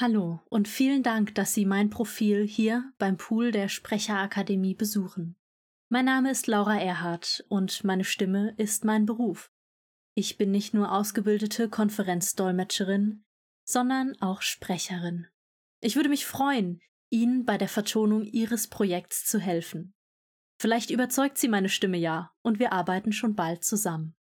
Hallo und vielen Dank, dass Sie mein Profil hier beim Pool der Sprecherakademie besuchen. Mein Name ist Laura Erhardt und meine Stimme ist mein Beruf. Ich bin nicht nur ausgebildete Konferenzdolmetscherin, sondern auch Sprecherin. Ich würde mich freuen, Ihnen bei der Vertonung Ihres Projekts zu helfen. Vielleicht überzeugt Sie meine Stimme ja und wir arbeiten schon bald zusammen.